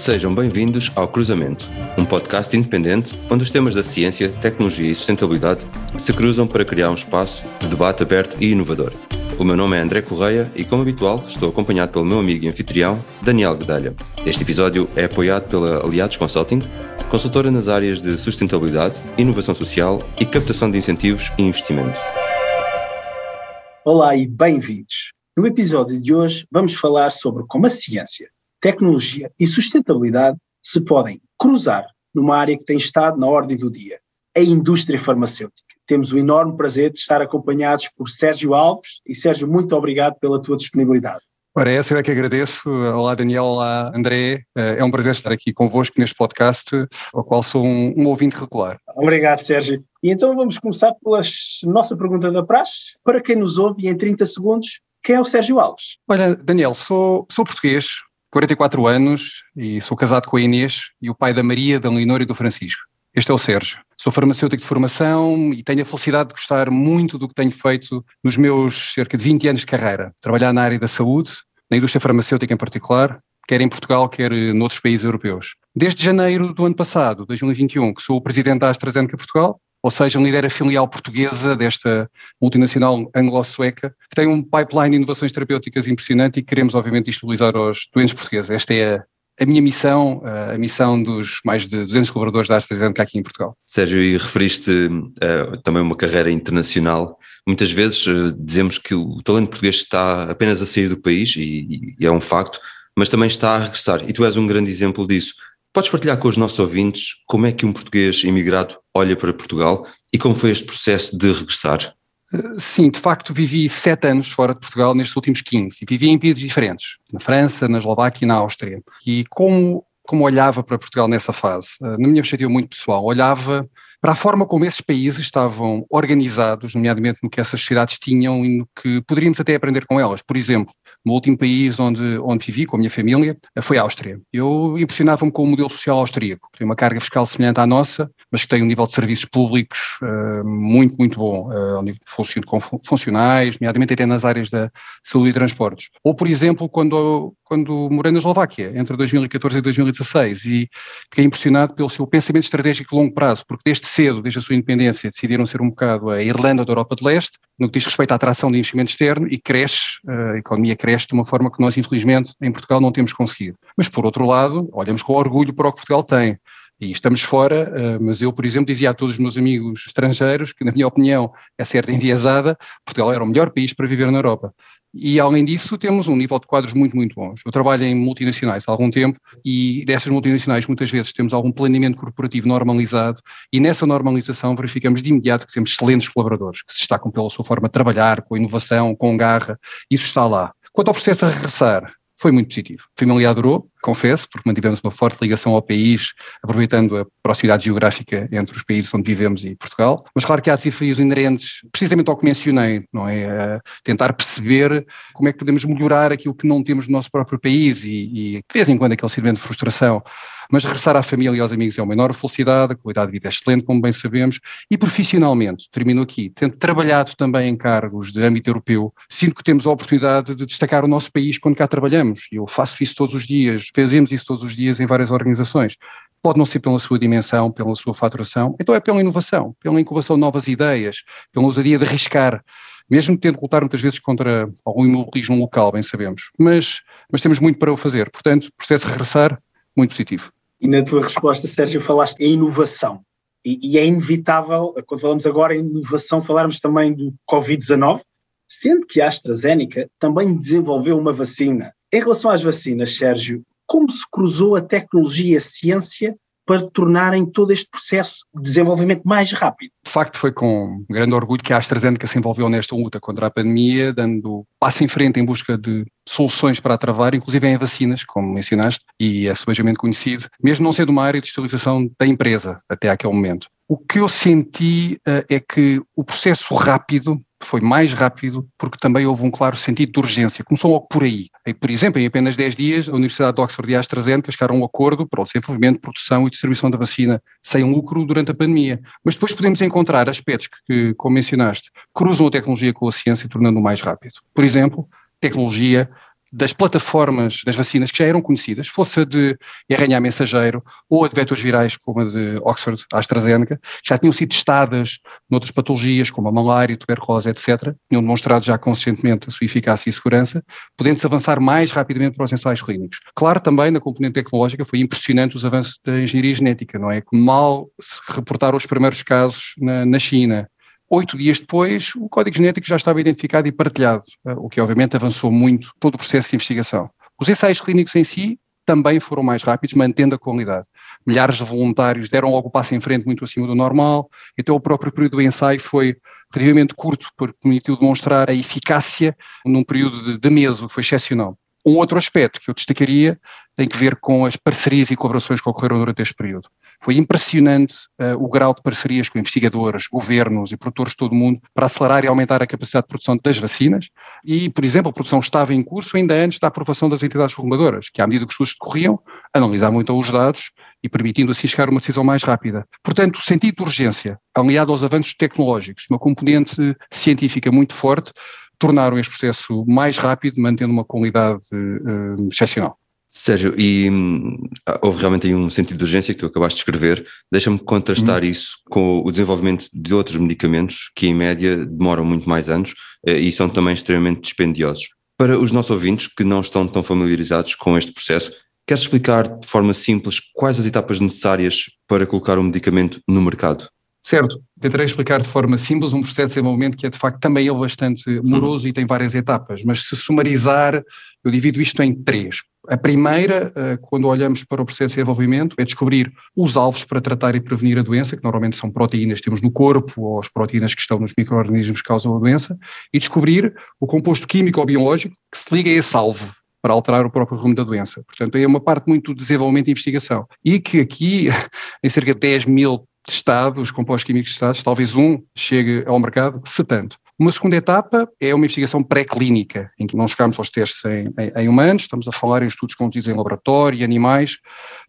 Sejam bem-vindos ao Cruzamento, um podcast independente onde os temas da ciência, tecnologia e sustentabilidade se cruzam para criar um espaço de debate aberto e inovador. O meu nome é André Correia e, como habitual, estou acompanhado pelo meu amigo e anfitrião, Daniel Guedalha. Este episódio é apoiado pela Aliados Consulting, consultora nas áreas de sustentabilidade, inovação social e captação de incentivos e investimento. Olá e bem-vindos. No episódio de hoje vamos falar sobre como a ciência, tecnologia e sustentabilidade se podem cruzar numa área que tem estado na ordem do dia, a indústria farmacêutica. Temos o enorme prazer de estar acompanhados por Sérgio Alves e Sérgio, muito obrigado pela tua disponibilidade. Ora, essa eu é que agradeço. Olá, Daniel. Olá, André. Eh, é um prazer estar aqui convosco neste podcast, ao qual sou um, um ouvinte regular. Obrigado, Sérgio. E então vamos começar pela nossa pergunta da praxe. Para quem nos ouve, em 30 segundos, quem é o Sérgio Alves? Olha, Daniel, sou, sou português, 44 anos e sou casado com a Inês e o pai da Maria, da Leonor e do Francisco. Este é o Sérgio. Sou farmacêutico de formação e tenho a felicidade de gostar muito do que tenho feito nos meus cerca de 20 anos de carreira. Trabalhar na área da saúde, na indústria farmacêutica em particular, quer em Portugal, quer noutros países europeus. Desde janeiro do ano passado, 2021, que sou o presidente da AstraZeneca Portugal, ou seja, lidera a filial portuguesa desta multinacional anglo-sueca, que tem um pipeline de inovações terapêuticas impressionante e queremos, obviamente, disponibilizar aos doentes portugueses. Esta é a, a minha missão, a missão dos mais de 200 colaboradores da AstraZeneca aqui em Portugal. Sérgio, e referiste uh, também uma carreira internacional. Muitas vezes uh, dizemos que o talento português está apenas a sair do país, e, e é um facto, mas também está a regressar, e tu és um grande exemplo disso. Podes partilhar com os nossos ouvintes como é que um português imigrado olha para Portugal e como foi este processo de regressar? Eh, sim, de facto vivi sete anos fora de Portugal nestes últimos 15 e vivi em países diferentes, na França, na Eslováquia e na Áustria. E como, como olhava para Portugal nessa fase? Eh, na minha perspectiva muito pessoal, olhava para a forma como esses países estavam organizados, nomeadamente no que essas sociedades tinham e no que poderíamos até aprender com elas. Por exemplo, no último país onde, onde vivi com a minha família foi a Áustria. Eu impressionava-me com o modelo social austríaco, que tem uma carga fiscal semelhante à nossa, mas que tem um nível de serviços públicos uh, muito, muito bom, uh, ao nível de funcionais, nomeadamente até nas áreas da saúde e transportes. Ou, por exemplo, quando, quando morei na Eslováquia, entre 2014 e 2016, e fiquei impressionado pelo seu pensamento estratégico de longo prazo, porque desde cedo, desde a sua independência, decidiram ser um bocado a Irlanda da Europa de Leste, no que diz respeito à atração de investimento externo, e cresce, eh, a economia cresce de uma forma que nós, infelizmente, em Portugal não temos conseguido. Mas, por outro lado, olhamos com orgulho para o que Portugal tem. E estamos fora, eh, mas eu, por exemplo, dizia a todos os meus amigos estrangeiros que, na minha opinião, é certa enviesada, Portugal era o melhor país para viver na Europa. E, além disso, temos um nível de quadros muito, muito bons. Eu trabalho em multinacionais há algum tempo e dessas multinacionais, muitas vezes, temos algum planeamento corporativo normalizado e nessa normalização verificamos de imediato que temos excelentes colaboradores que se destacam pela sua forma de trabalhar, com inovação, com garra. Isso está lá. Quanto ao processo a regressar, foi muito positivo. A família adorou, confesso, porque mantivemos uma forte ligação ao país, aproveitando a proximidade geográfica entre os países onde vivemos e Portugal. Mas claro que há desafios inerentes, precisamente ao que mencionei, não é? A tentar perceber como é que podemos melhorar aquilo que não temos no nosso próprio país e, e de vez em quando aquele sentimento de frustração mas regressar à família e aos amigos é uma enorme felicidade, a qualidade de vida é excelente, como bem sabemos, e profissionalmente, termino aqui, tendo trabalhado também em cargos de âmbito europeu, sinto que temos a oportunidade de destacar o nosso país quando cá trabalhamos, e eu faço isso todos os dias, fazemos isso todos os dias em várias organizações. Pode não ser pela sua dimensão, pela sua faturação, então é pela inovação, pela incubação de novas ideias, pela ousadia de arriscar, mesmo tendo que lutar muitas vezes contra algum imobilismo local, bem sabemos. Mas, mas temos muito para o fazer. Portanto, processo regressar, muito positivo. E na tua resposta, Sérgio, falaste em inovação. E, e é inevitável, quando falamos agora em inovação, falarmos também do Covid-19, sendo que a AstraZeneca também desenvolveu uma vacina. Em relação às vacinas, Sérgio, como se cruzou a tecnologia e a ciência para tornarem todo este processo de desenvolvimento mais rápido. De facto, foi com grande orgulho que a AstraZeneca se envolveu nesta luta contra a pandemia, dando passo em frente em busca de soluções para a travar, inclusive em vacinas, como mencionaste, e é subejamente conhecido, mesmo não sendo uma área de digitalização da empresa até aquele momento. O que eu senti uh, é que o processo rápido foi mais rápido porque também houve um claro sentido de urgência. Começou logo por aí. E, por exemplo, em apenas 10 dias, a Universidade de Oxford e a AstraZeneca chegaram a um acordo para o desenvolvimento, produção e distribuição da vacina sem lucro durante a pandemia. Mas depois podemos encontrar aspectos que, como mencionaste, cruzam a tecnologia com a ciência, tornando-o mais rápido. Por exemplo, tecnologia das plataformas das vacinas que já eram conhecidas, fosse a de RNA mensageiro ou a de vetores virais, como a de Oxford, AstraZeneca, já tinham sido testadas noutras patologias, como a malária, tuberculose, etc., tinham demonstrado já consistentemente a sua eficácia e segurança, podendo-se avançar mais rapidamente para os ensaios clínicos. Claro, também na componente tecnológica foi impressionante os avanços da engenharia genética, não é? Mal se reportaram os primeiros casos na, na China, Oito dias depois, o código genético já estava identificado e partilhado, eh, o que obviamente avançou muito todo o processo de investigação. Os ensaios clínicos em si também foram mais rápidos, mantendo a qualidade. Milhares de voluntários deram logo o passo em frente muito acima do normal, então o próprio período do ensaio foi relativamente curto, porque permitiu demonstrar a eficácia num período de, de que foi excepcional. Um outro aspecto que eu destacaria tem que ver com as parcerias e colaborações que ocorreram durante este período. Foi impressionante uh, o grau de parcerias com investigadores, governos e produtores de todo o mundo para acelerar e aumentar a capacidade de produção das vacinas. E, por exemplo, a produção estava em curso ainda antes da aprovação das entidades reguladoras, que, à medida que os estudos decorriam, analisavam então os dados e permitindo assim chegar a uma decisão mais rápida. Portanto, o sentido de urgência, aliado aos avanços tecnológicos, uma componente científica muito forte, tornaram este processo mais rápido, mantendo uma qualidade uh, excepcional. Sérgio, e hum, houve realmente aí um sentido de urgência que tu acabaste de escrever. Deixa-me contrastar hum. isso com o desenvolvimento de outros medicamentos que, em média, demoram muito mais anos eh, e são também extremamente dispendiosos. Para os nossos ouvintes que não estão tão familiarizados com este processo, queres explicar de forma simples quais as etapas necessárias para colocar um medicamento no mercado? Certo, tentarei explicar de forma simples um processo de desenvolvimento que é de facto também é bastante moroso uhum. e tem várias etapas, mas se sumarizar, eu divido isto em três. A primeira, eh, quando olhamos para o processo de desenvolvimento, é descobrir os alvos para tratar e prevenir a doença, que normalmente são proteínas que temos no corpo ou as proteínas que estão nos micro-organismos que causam a doença, e descobrir o composto químico ou biológico que se liga a esse alvo para alterar o próprio rumo da doença. Portanto, é uma parte muito de desenvolvimento e investigação. E que aqui, em cerca de 10 mil testados, compostos químicos testados, talvez um chegue ao mercado, se tanto. Uma segunda etapa é uma investigação pré-clínica, em que não chegamos aos testes em, em, em, humanos, estamos a falar em estudos conduzidos em laboratório e animais,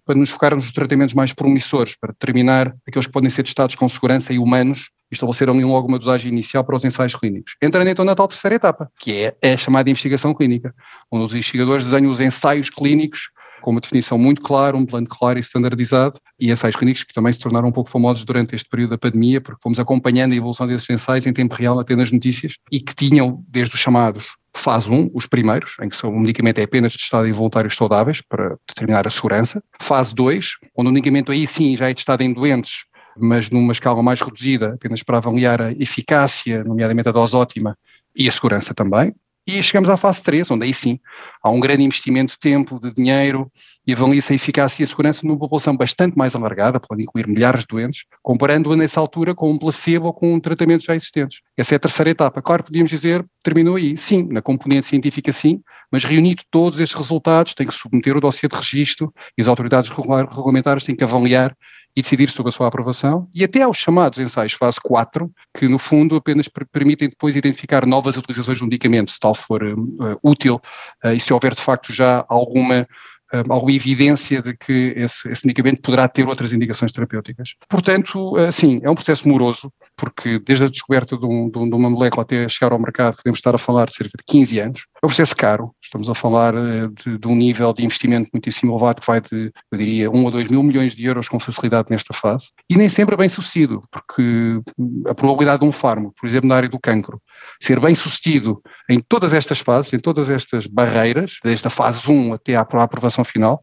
para nos focarmos nos tratamentos mais promissores, para determinar aqueles que podem ser testados com segurança em humanos e estabelecer ali logo uma dosagem inicial para os ensaios clínicos. Entrando então na tal terceira etapa, que é, a chamada investigação clínica, onde os investigadores desenham os ensaios clínicos com uma definição muito clara, um plano claro e standardizado, e ensaios clínicos que também se tornaram um pouco famosos durante este período da pandemia, porque fomos acompanhando a evolução desses ensaios em tempo real, até nas notícias, e que tinham, desde os chamados fase 1, os primeiros, em que o medicamento é apenas testado em voluntários saudáveis para determinar a segurança. Fase 2, onde o medicamento aí sim já é testado em doentes, mas numa escala mais reduzida, apenas para avaliar a eficácia, nomeadamente a dose ótima, e a segurança também. E chegamos à fase 3, onde aí sim há um grande investimento de tempo, de dinheiro e avalia-se a eficácia e a segurança numa população bastante mais alargada, pode incluir milhares de doentes, comparando-a nessa altura com um placebo ou com tratamentos já existentes. Essa é a terceira etapa. Claro, podíamos dizer, terminou aí. Sim, na componente científica sim, mas reunido todos estes resultados, tem que submeter o dossiê de registro e as autoridades regulamentares têm que avaliar e decidir sobre a sua aprovação, e até aos chamados ensaios fase 4, que no fundo apenas permitem depois identificar novas utilizações do medicamento, se tal for uh, útil, uh, e se houver de facto já alguma eh, alguma evidência de que esse, esse, medicamento poderá ter outras indicações terapêuticas. Portanto, sim, é um processo moroso, porque desde a descoberta de, um, de, uma molécula até chegar ao mercado, podemos estar a falar de cerca de 15 anos. É um processo caro, estamos a falar eh, de, de um nível de investimento muitíssimo elevado que vai de, eu diria, 1 a 2 mil milhões de euros com facilidade nesta fase, e nem sempre é bem sucedido, porque a probabilidade de um fármaco, por exemplo, na área do cancro, ser bem sucedido em todas estas fases, em todas estas barreiras, desde a fase 1 até à aprovação final,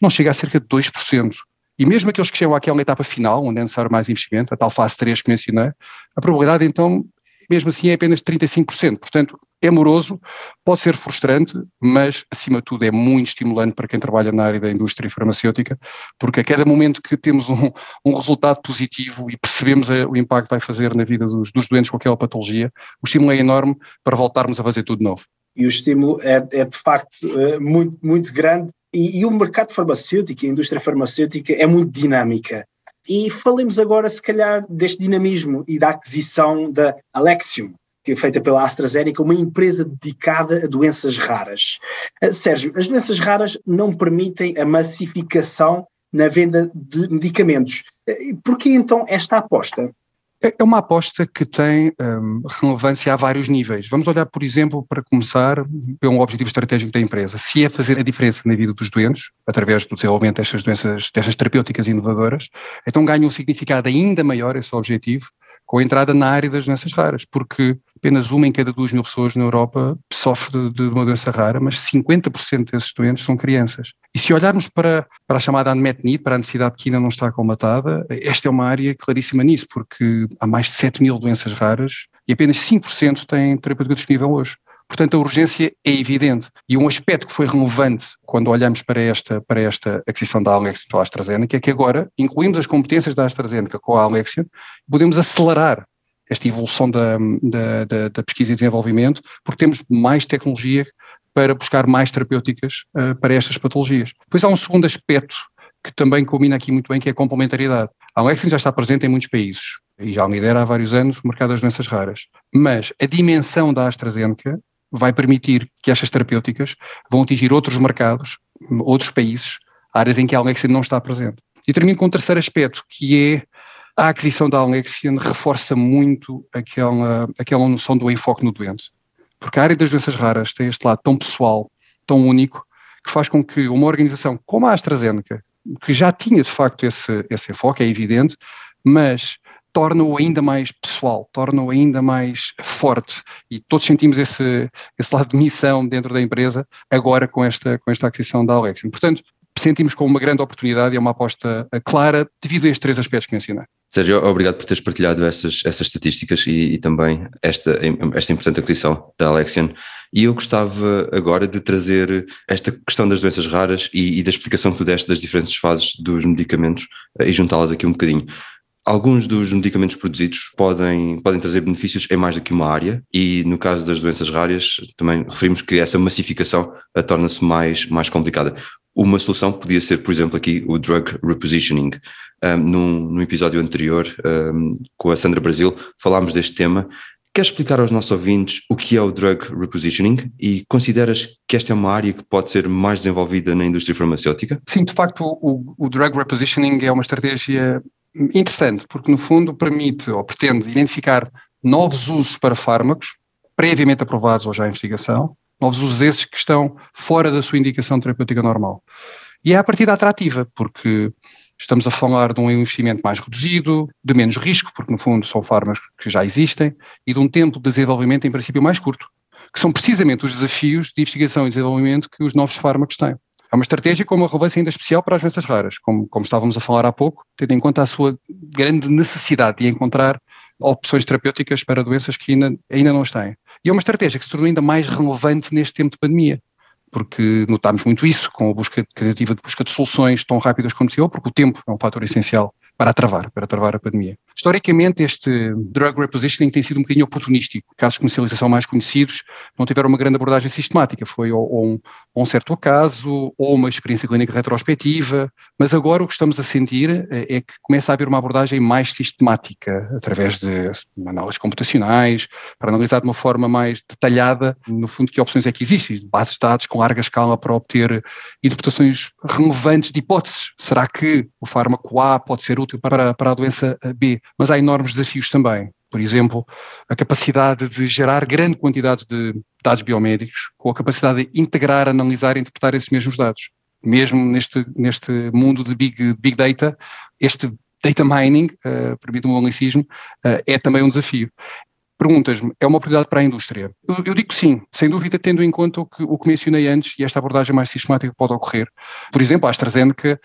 não chega a cerca de 2%. E mesmo aqueles que chegam àquela etapa final, onde é necessário mais investimento, a tal fase 3 que mencionei, a probabilidade então, mesmo assim, é apenas 35%. Portanto, é moroso, pode ser frustrante, mas acima de tudo é muito estimulante para quem trabalha na área da indústria farmacêutica, porque a cada momento que temos um, um resultado positivo e percebemos a, o impacto que vai fazer na vida dos, dos, doentes com aquela patologia, o estímulo é enorme para voltarmos a fazer tudo de novo. E o estímulo é, é de facto eh, muito, muito grande e, e o mercado farmacêutico, a indústria farmacêutica é muito dinâmica. E falemos agora, se calhar, deste dinamismo e da aquisição da Alexium, que é feita pela AstraZeneca, uma empresa dedicada a doenças raras. Uh, Sérgio, as doenças raras não permitem a massificação na venda de medicamentos. Uh, por que então esta aposta? É, é uma aposta que tem um, relevância a vários níveis. Vamos olhar, por exemplo, para começar, para um objetivo estratégico da empresa. Se é fazer a diferença na vida dos doentes, através do desenvolvimento destas doenças, destas terapêuticas inovadoras, então ganha um significado ainda maior esse objetivo com a entrada na área das doenças raras, porque apenas uma em cada duas mil pessoas na Europa sofre de, uma doença rara, mas 50% desses doentes são crianças. E se olharmos para, para a chamada unmet need, para a necessidade que ainda não está colmatada, esta é uma área claríssima nisso, porque há mais de 7 mil doenças raras e apenas 5% têm terapêutica disponível hoje. Portanto, a urgência é evidente. E um aspecto que foi relevante quando olhamos para esta, para esta aquisição da Alexion pela AstraZeneca é que agora incluímos as competências da AstraZeneca com a Alexion, podemos acelerar esta evolução da, da, da, da pesquisa e desenvolvimento, porque temos mais tecnologia para buscar mais terapêuticas uh, para estas patologias. Depois há um segundo aspecto que também combina aqui muito bem, que é a complementaridade. A Alexion já está presente em muitos países e já lidera há vários anos o mercado das doenças raras. Mas a dimensão da AstraZeneca vai permitir que estas terapêuticas vão atingir outros mercados, outros países, áreas em que a Alexion não está presente. E termino com um terceiro aspecto, que é a aquisição da Alexion reforça muito aquela, aquela noção do enfoque no doente. Porque a área das doenças raras tem este lado tão pessoal, tão único, que faz com que uma organização como a AstraZeneca, que já tinha de facto esse, esse enfoque, é evidente, mas torna-o ainda mais pessoal, torna-o ainda mais forte e todos sentimos esse, esse lado de missão dentro da empresa agora com esta, com esta aquisição da Alexion. Portanto, sentimos como uma grande oportunidade e é uma aposta clara devido a estes três aspectos que mencionei. Sérgio, obrigado por teres partilhado essas, essas estatísticas e, e, também esta, esta importante aquisição da Alexion. E eu gostava agora de trazer esta questão das doenças raras e, e da explicação que tu deste das diferentes fases dos medicamentos eh, e juntá-las aqui um bocadinho. Alguns dos medicamentos produzidos podem, podem trazer benefícios em mais do que uma área, e no caso das doenças raras, também referimos que essa massificação torna-se mais, mais complicada. Uma solução podia ser, por exemplo, aqui o drug repositioning. Um, num, num, episódio anterior, um, com a Sandra Brasil, falámos deste tema. Queres explicar aos nossos ouvintes o que é o drug repositioning e consideras que esta é uma área que pode ser mais desenvolvida na indústria farmacêutica? Sim, de facto, o, o drug repositioning é uma estratégia interessante, porque no fundo permite ou pretende identificar novos usos para fármacos, previamente aprovados ou já em investigação, novos usos esses que estão fora da sua indicação terapêutica normal. E é a partida atrativa, porque estamos a falar de um investimento mais reduzido, de menos risco, porque no fundo são fármacos que já existem, e de um tempo de desenvolvimento em princípio mais curto, que são precisamente os desafios de investigação e desenvolvimento que os novos fármacos têm. É uma estratégia com uma relevância ainda especial para as doenças raras, como, como estávamos a falar há pouco, tendo em conta a sua grande necessidade de encontrar opções terapêuticas para doenças que ainda, ainda não as têm. E é uma estratégia que se tornou ainda mais relevante neste tempo de pandemia, porque notámos muito isso com a busca criativa de busca de soluções tão rápidas como possível, porque o tempo é um fator essencial para travar, para travar a pandemia. Historicamente, este drug repositioning tem sido um bocadinho oportunístico. Casos de comercialização mais conhecidos não tiveram uma grande abordagem sistemática, foi ou, um, um, certo acaso, ou uma experiência clínica retrospectiva, mas agora o que estamos a sentir é, é que começa a haver uma abordagem mais sistemática, através de análises computacionais, para analisar de uma forma mais detalhada, no fundo, que opções é que existem, bases de dados com larga escala para obter interpretações relevantes de hipóteses. Será que o fármaco A pode ser útil para, para a doença B? mas há enormes desafios também. Por exemplo, a capacidade de gerar grande quantidade de dados biomédicos, com a capacidade de integrar, analisar e interpretar esses mesmos dados. Mesmo neste, neste mundo de big, big data, este data mining, uh, permite-me um anglicismo, uh, é também um desafio. Perguntas-me, é uma oportunidade para a indústria? Eu, eu, digo sim, sem dúvida, tendo em conta o que, o que mencionei antes e esta abordagem mais sistemática pode ocorrer. Por exemplo, a AstraZeneca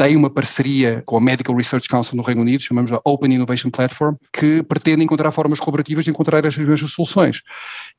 tem uma parceria com a Medical Research Council no Reino Unido, chamamos a Open Innovation Platform, que pretende encontrar formas colaborativas de encontrar estas mesmas soluções.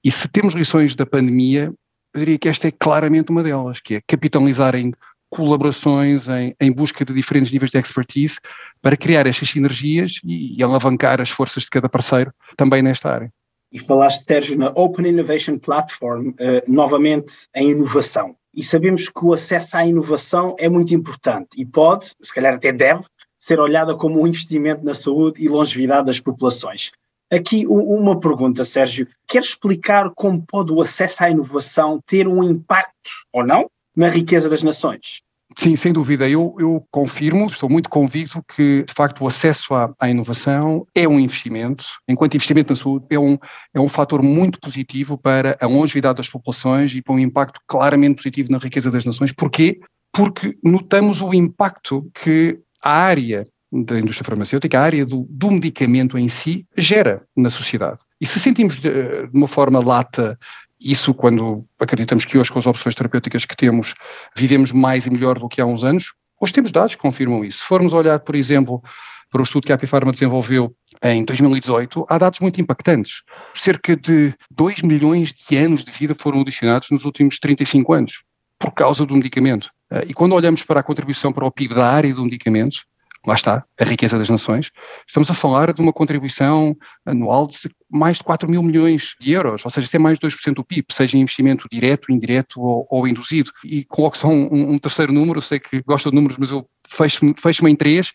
E se temos lições da pandemia, eu diria que esta é claramente uma delas, que é capitalizar em colaborações, em, em busca de diferentes níveis de expertise, para criar estas sinergias e, e alavancar as forças de cada parceiro também nesta área. E falaste, Sérgio, na Open Innovation Platform, uh, novamente em inovação e sabemos que o acesso à inovação é muito importante e pode, se calhar até deve, ser olhada como um investimento na saúde e longevidade das populações. Aqui uma pergunta, Sérgio. Quer explicar como pode o acesso à inovação ter um impacto ou não na riqueza das nações? Sim, sem dúvida. Eu, eu, confirmo, estou muito convicto que, de facto, o acesso à, à, inovação é um investimento, enquanto investimento na saúde, é um, é um fator muito positivo para a longevidade das populações e para um impacto claramente positivo na riqueza das nações. Porquê? Porque notamos o impacto que a área da indústria farmacêutica, a área do, do medicamento em si, gera na sociedade. E se sentimos de, de uma forma lata isso quando acreditamos que hoje, com as opções terapêuticas que temos, vivemos mais e melhor do que há uns anos, hoje temos dados que confirmam isso. Se formos olhar, por exemplo, para o estudo que a Apifarma desenvolveu em 2018, há dados muito impactantes. Cerca de 2 milhões de anos de vida foram adicionados nos últimos 35 anos, por causa do medicamento. Eh, e quando olhamos para a contribuição para o PIB da área do medicamento, lá está, a riqueza das nações, estamos a falar de uma contribuição anual de mais de 4 mil milhões de euros, ou seja, isso é mais de 2% do PIB, seja em investimento direto, indireto ou, ou induzido. E coloco só um, um, terceiro número, sei que gosto de números, mas eu fecho-me fecho em três,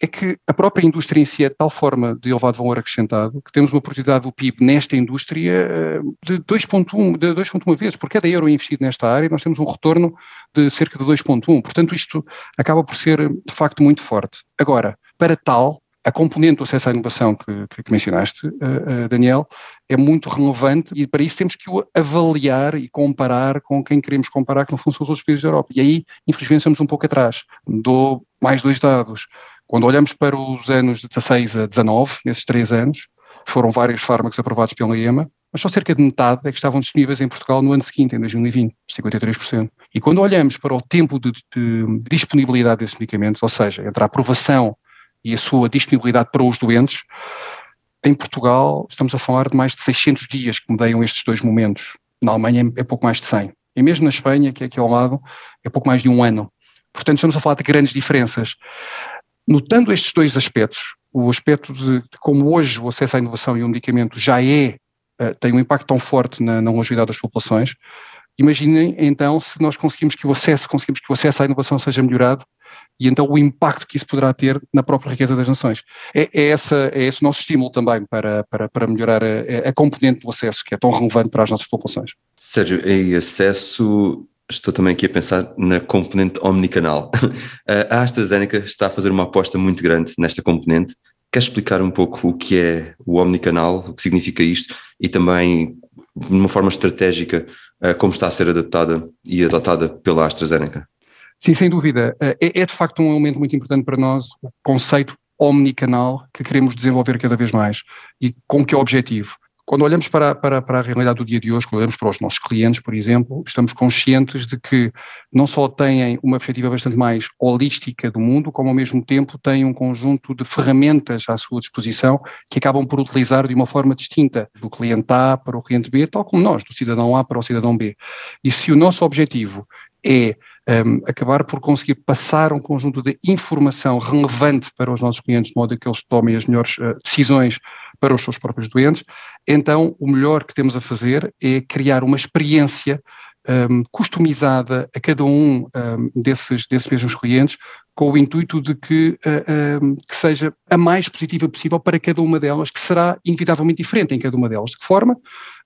é que a própria indústria em si é de tal forma de elevado valor acrescentado que temos uma oportunidade do PIB nesta indústria eh, de 2,1 de 2,1 vezes. Por cada euro investido nesta área, nós temos um retorno de cerca de 2,1. Portanto, isto acaba por ser, de facto, muito forte. Agora, para tal, a componente do acesso à inovação que, que, que mencionaste, uh, uh, Daniel, é muito relevante e para isso temos que o avaliar e comparar com quem queremos comparar, que não são os outros países da Europa. E aí, infelizmente, estamos um pouco atrás. Dou mais dois dados. Quando olhamos para os anos de 16 a 19, nesses três anos, foram vários fármacos aprovados pela EMA, mas só cerca de metade é que estavam disponíveis em Portugal no ano seguinte, em 2020, 53%. E quando olhamos para o tempo de, de disponibilidade desses medicamentos, ou seja, entre a aprovação e a sua disponibilidade para os doentes, em Portugal estamos a falar de mais de 600 dias que medeiam estes dois momentos. Na Alemanha é pouco mais de 100. E mesmo na Espanha, que é aqui ao lado, é pouco mais de um ano. Portanto, estamos a falar de grandes diferenças. Notando estes dois aspectos, o aspecto de, de como hoje o acesso à inovação e o medicamento já é, uh, tem um impacto tão forte na, na longevidade das populações, imaginem então se nós conseguimos que o acesso, conseguimos que o acesso à inovação seja melhorado e então o impacto que isso poderá ter na própria riqueza das nações. É, é, essa, é esse o nosso estímulo também para, para, para melhorar a, a componente do acesso, que é tão relevante para as nossas populações. Sérgio, em acesso estou também aqui a pensar na componente omnicanal. a AstraZeneca está a fazer uma aposta muito grande nesta componente. Quer explicar um pouco o que é o omnicanal, o que significa isto e também, de uma forma estratégica, eh, como está a ser adaptada e adotada pela AstraZeneca? Sim, sem dúvida. Eh, é, é de facto um elemento muito importante para nós o conceito omnicanal que queremos desenvolver cada vez mais. E com que objetivo? Quando olhamos para, para, para a realidade do dia de hoje, quando olhamos para os nossos clientes, por exemplo, estamos conscientes de que não só têm uma perspectiva bastante mais holística do mundo, como ao mesmo tempo têm um conjunto de ferramentas à sua disposição que acabam por utilizar de uma forma distinta do cliente A para o cliente B, tal como nós, do cidadão A para o cidadão B. E se o nosso objetivo é um, acabar por conseguir passar um conjunto de informação relevante para os nossos clientes, de modo que eles tomem as melhores uh, decisões para os seus próprios doentes, então o melhor que temos a fazer é criar uma experiência um, customizada a cada um, um desses, desses mesmos clientes, com o intuito de que, uh, um, que seja a mais positiva possível para cada uma delas, que será inevitavelmente diferente em cada uma delas. De que forma?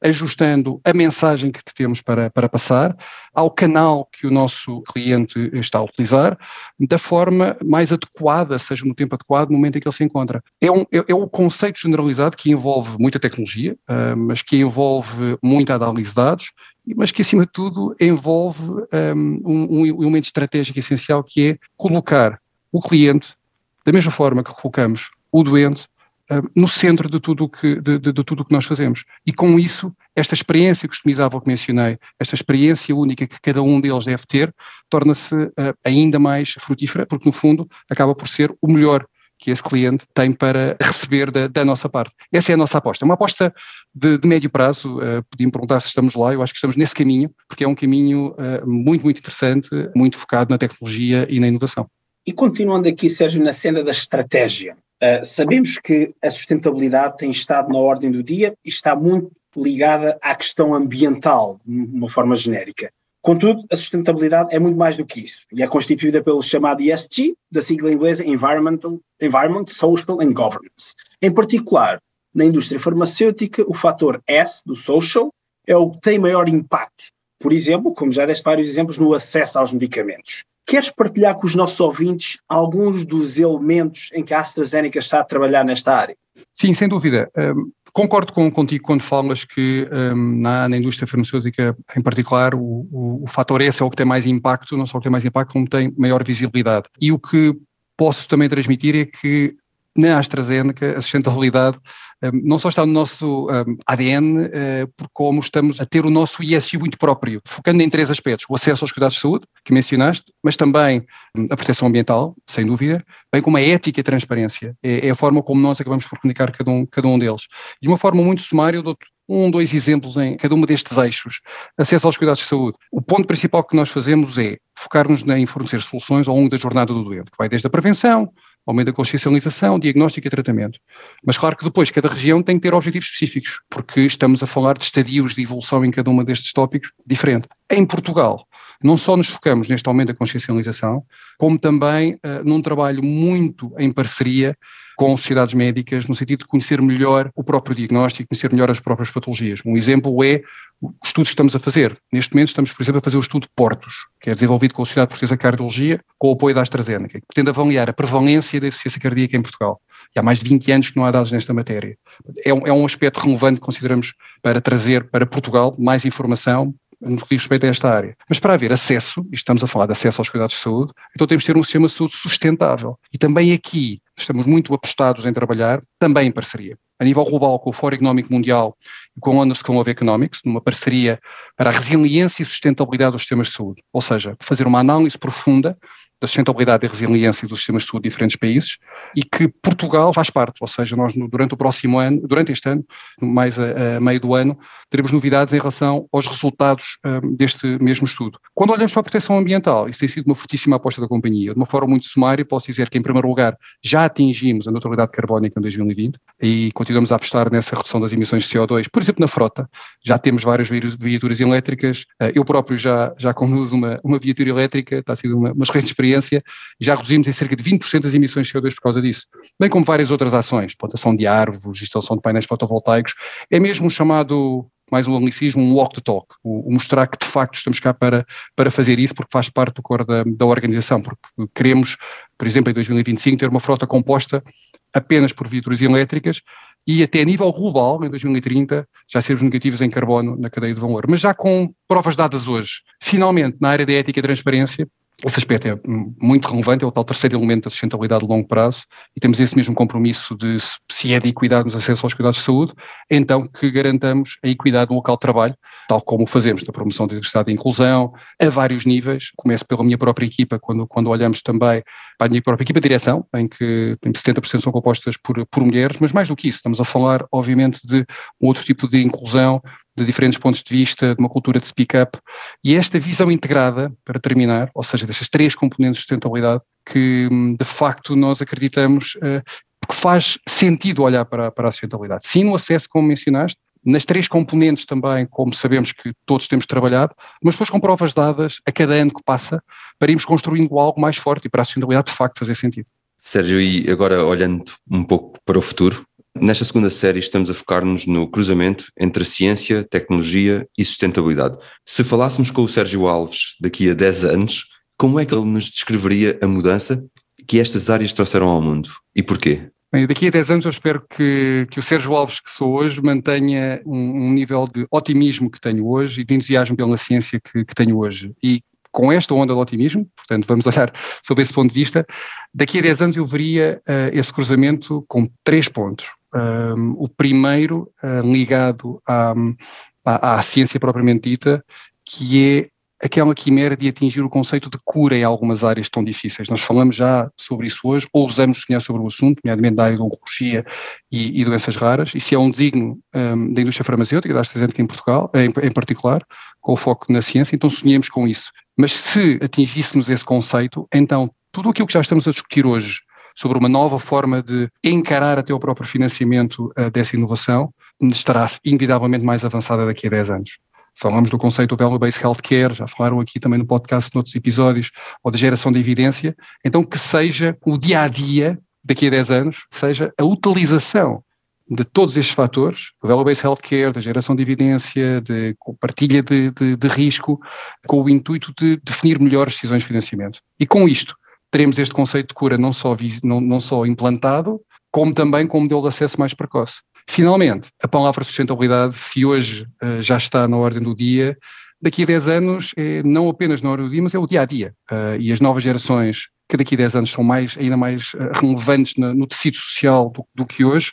Ajustando a mensagem que, que temos para, para passar ao canal que o nosso cliente está a utilizar, da forma mais adequada, seja no tempo adequado, no momento em que ele se encontra. É um, é, é um conceito generalizado que envolve muita tecnologia, uh, mas que envolve muita análise de dados, mas que, acima de tudo, envolve um, um, um elemento estratégico essencial que é colocar o cliente, da mesma forma que colocamos o doente, um, no centro de tudo que, de, de, de tudo o que nós fazemos. E com isso, esta experiência customizável que mencionei, esta experiência única que cada um deles deve ter, torna-se uh, ainda mais frutífera, porque no fundo acaba por ser o melhor que esse cliente tem para receber da, da, nossa parte. Essa é a nossa aposta. É uma aposta de, de médio prazo. Uh, Podiam perguntar se estamos lá, eu acho que estamos nesse caminho, porque é um caminho uh, muito, muito interessante, muito focado na tecnologia e na inovação. E continuando aqui, Sérgio, na cena da estratégia, uh, sabemos que a sustentabilidade tem estado na ordem do dia e está muito ligada à questão ambiental, de uma forma genérica. Contudo, a sustentabilidade é muito mais do que isso e é constituída pelo chamado ESG, da sigla inglesa Environmental, Environment, Social and Governance. Em particular, na indústria farmacêutica, o fator S do social é o que tem maior impacto. Por exemplo, como já deste vários exemplos, no acesso aos medicamentos. Queres partilhar com os nossos ouvintes alguns dos elementos em que a AstraZeneca está a trabalhar nesta área? Sim, sem dúvida. Um, concordo com, contigo quando falas que um, na, na, indústria farmacêutica, em particular, o, o, o fator S é o que tem mais impacto, não só o que tem mais impacto, como tem maior visibilidade. E o que posso também transmitir é que na AstraZeneca a sustentabilidade não só está no nosso ADN, eh, como estamos a ter o nosso ISU muito próprio, focando em três aspectos: o acesso aos cuidados de saúde, que mencionaste, mas também hum, a proteção ambiental, sem dúvida, bem como a ética e a transparência. É, é a forma como nós acabamos por comunicar cada um, cada um deles. De uma forma muito sumária, eu dou um, dois exemplos em cada um destes eixos. Acesso aos cuidados de saúde. O ponto principal que nós fazemos é focar-nos em fornecer soluções ao longo da jornada do doente, que vai desde a prevenção, aumento da consciencialização, diagnóstico e tratamento. Mas claro que depois cada região tem que ter objetivos específicos, porque estamos a falar de estadios de evolução em cada um destes tópicos diferente. Em Portugal, não só nos focamos neste aumento da consciencialização, como também uh, num trabalho muito em parceria com sociedades médicas, no sentido de conhecer melhor o próprio diagnóstico, conhecer melhor as próprias patologias. Um exemplo é os estudos que estamos a fazer. Neste momento estamos, por exemplo, a fazer o estudo Portos, que é desenvolvido com a Sociedade Portuguesa de Cardiologia, com o apoio da AstraZeneca, que pretende avaliar a prevalência da deficiência cardíaca em Portugal. E há mais de 20 anos que não há dados nesta matéria. É um, é um aspecto relevante que consideramos para trazer para Portugal mais informação, no que diz respeito a esta área. Mas para haver acesso, e estamos a falar de acesso aos cuidados de saúde, então temos de ter um sistema de saúde sustentável. E também aqui estamos muito apostados em trabalhar, também em parceria. A nível global, com o Fórum Económico Mundial e com a Honor School of Economics, numa parceria para a resiliência e sustentabilidade dos sistemas de saúde. Ou seja, fazer uma análise profunda da sustentabilidade e resiliência dos sistemas de saúde de diferentes países e que Portugal faz parte, ou seja, nós durante o próximo ano, durante este ano, mais a, a meio do ano, teremos novidades em relação aos resultados um, deste mesmo estudo. Quando olhamos para a proteção ambiental, isso tem sido uma fortíssima aposta da companhia. De uma forma muito sumária, posso dizer que, em primeiro lugar, já atingimos a neutralidade carbónica em 2020 e continuamos a apostar nessa redução das emissões de CO2, por exemplo, na frota. Já temos várias viaturas elétricas, eh, eu próprio já, já conduzo uma, uma viatura elétrica, está a ser uma, uma experiência, e já reduzimos em cerca de 20% as emissões de CO2 por causa disso. Bem como várias outras ações, plantação de árvores, instalação de painéis fotovoltaicos, é mesmo um chamado mais um anglicismo, um walk the talk, o, o, mostrar que de facto estamos cá para, para fazer isso, porque faz parte do core da, da organização, porque queremos, por exemplo, em 2025, ter uma frota composta apenas por viaturas elétricas e até a nível global, em 2030, já sermos negativos em carbono na cadeia de valor. Mas já com provas dadas hoje, finalmente, na área da ética e transparência, esse aspecto é muito relevante, é o tal terceiro elemento da sustentabilidade de longo prazo, e temos esse mesmo compromisso de, se é de equidade nos acessos aos cuidados de saúde, então que garantamos a equidade no local de trabalho, tal como fazemos na promoção da diversidade e inclusão, a vários níveis. Começo pela minha própria equipa, quando, quando olhamos também para a minha própria equipa de direção, em que 70% são compostas por, por mulheres, mas mais do que isso, estamos a falar, obviamente, de um outro tipo de inclusão, de diferentes pontos de vista, de uma cultura de speak-up, e esta visão integrada, para terminar, ou seja, destas três componentes de sustentabilidade, que de facto nós acreditamos uh, que faz sentido olhar para, para a sustentabilidade. Sim, no acesso, como mencionaste, nas três componentes também, como sabemos que todos temos trabalhado, mas depois com provas dadas a cada ano que passa, para irmos construindo algo mais forte e para a sustentabilidade de facto fazer sentido. Sérgio, e agora olhando um pouco para o futuro, Nesta segunda série estamos a focar-nos no cruzamento entre ciência, tecnologia e sustentabilidade. Se falássemos com o Sérgio Alves daqui a 10 anos, como é que ele nos descreveria a mudança que estas áreas trouxeram ao mundo e porquê? Bem, daqui a 10 anos eu espero que, que o Sérgio Alves que sou hoje mantenha um, um nível de otimismo que tenho hoje e de entusiasmo pela ciência que, que tenho hoje. E com esta onda de otimismo, portanto vamos olhar sob esse ponto de vista, daqui a 10 anos eu veria uh, esse cruzamento com três pontos. Um, o primeiro uh, ligado à, à, à, ciência propriamente dita, que é aquela quimera de atingir o conceito de cura em algumas áreas tão difíceis. Nós falamos já sobre isso hoje, ou usamos sonhar sobre o assunto, nomeadamente da área de oncologia e, e, doenças raras, e se é um designo um, da indústria farmacêutica, da AstraZeneca em Portugal, em, em particular, com o foco na ciência, então sonhemos com isso. Mas se atingíssemos esse conceito, então tudo aquilo que já estamos a discutir hoje sobre uma nova forma de encarar até o próprio financiamento uh, dessa inovação, estará inevitavelmente mais avançada daqui a 10 anos. Falamos do conceito do Value-Based Healthcare, já falaram aqui também no podcast, noutros episódios, ou da geração de evidência. Então, que seja o dia a dia, daqui a 10 anos, seja a utilização de todos estes fatores, do value-based healthcare, da geração de evidência, de partilha de, de, de, risco, com o intuito de definir melhores decisões de financiamento. E com isto, teremos este conceito de cura não só, não, não só implantado, como também com um modelo de acesso mais precoce. Finalmente, a palavra sustentabilidade, se hoje uh, já está na ordem do dia, daqui a 10 anos é não apenas na ordem do dia, mas é o dia a dia. Uh, e as novas gerações que daqui a 10 anos são mais, ainda mais uh, relevantes no, no tecido social do, do, que hoje,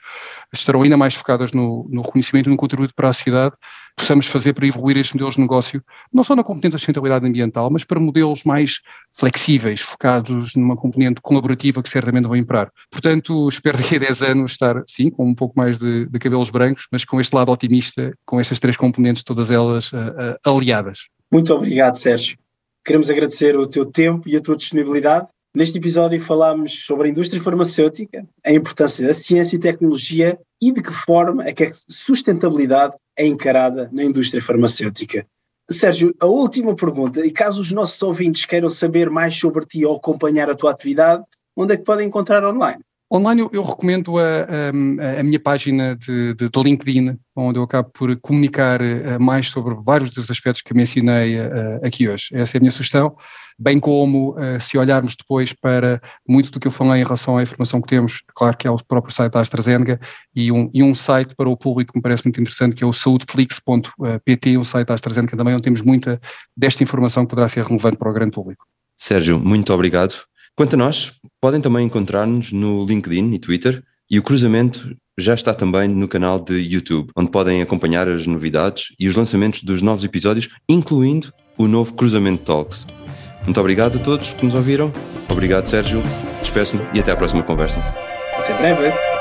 estarão ainda mais focadas no, no reconhecimento e no contributo para a sociedade, possamos fazer para evoluir estes modelos de negócio, não só na componente da sustentabilidade ambiental, mas para modelos mais flexíveis, focados numa componente colaborativa que certamente vão imperar. Portanto, espero daqui a 10 anos estar, sim, com um pouco mais de, de cabelos brancos, mas com este lado otimista, com estas três componentes, todas elas uh, uh, aliadas. Muito obrigado, Sérgio. Queremos agradecer o teu tempo e a tua disponibilidade Neste episódio falámos sobre a indústria farmacêutica, a importância da ciência e tecnologia e de que forma é que a sustentabilidade é encarada na indústria farmacêutica. Sérgio, a última pergunta, e caso os nossos ouvintes queiram saber mais sobre ti ou acompanhar a tua atividade, onde é que podem encontrar online? Online eu, eu recomendo a, a, a, minha página de, de, de, LinkedIn, onde eu acabo por comunicar uh, mais sobre vários dos aspectos que mencionei uh, aqui hoje. Essa é a minha sugestão, bem como uh, se olharmos depois para muito do que eu falei em relação à informação que temos, claro que é o próprio site da AstraZeneca e um, e um site para o público que me parece muito interessante, que é o saudeflix.pt, um site da AstraZeneca também, onde temos muita desta informação que poderá ser relevante para o grande público. Sérgio, muito obrigado. Quanto a nós, podem também encontrar-nos no LinkedIn e Twitter e o cruzamento já está também no canal de YouTube, onde podem acompanhar as novidades e os lançamentos dos novos episódios, incluindo o novo Cruzamento Talks. Muito obrigado a todos que nos ouviram. Obrigado, Sérgio. Despeço-me e até à próxima conversa. Até breve.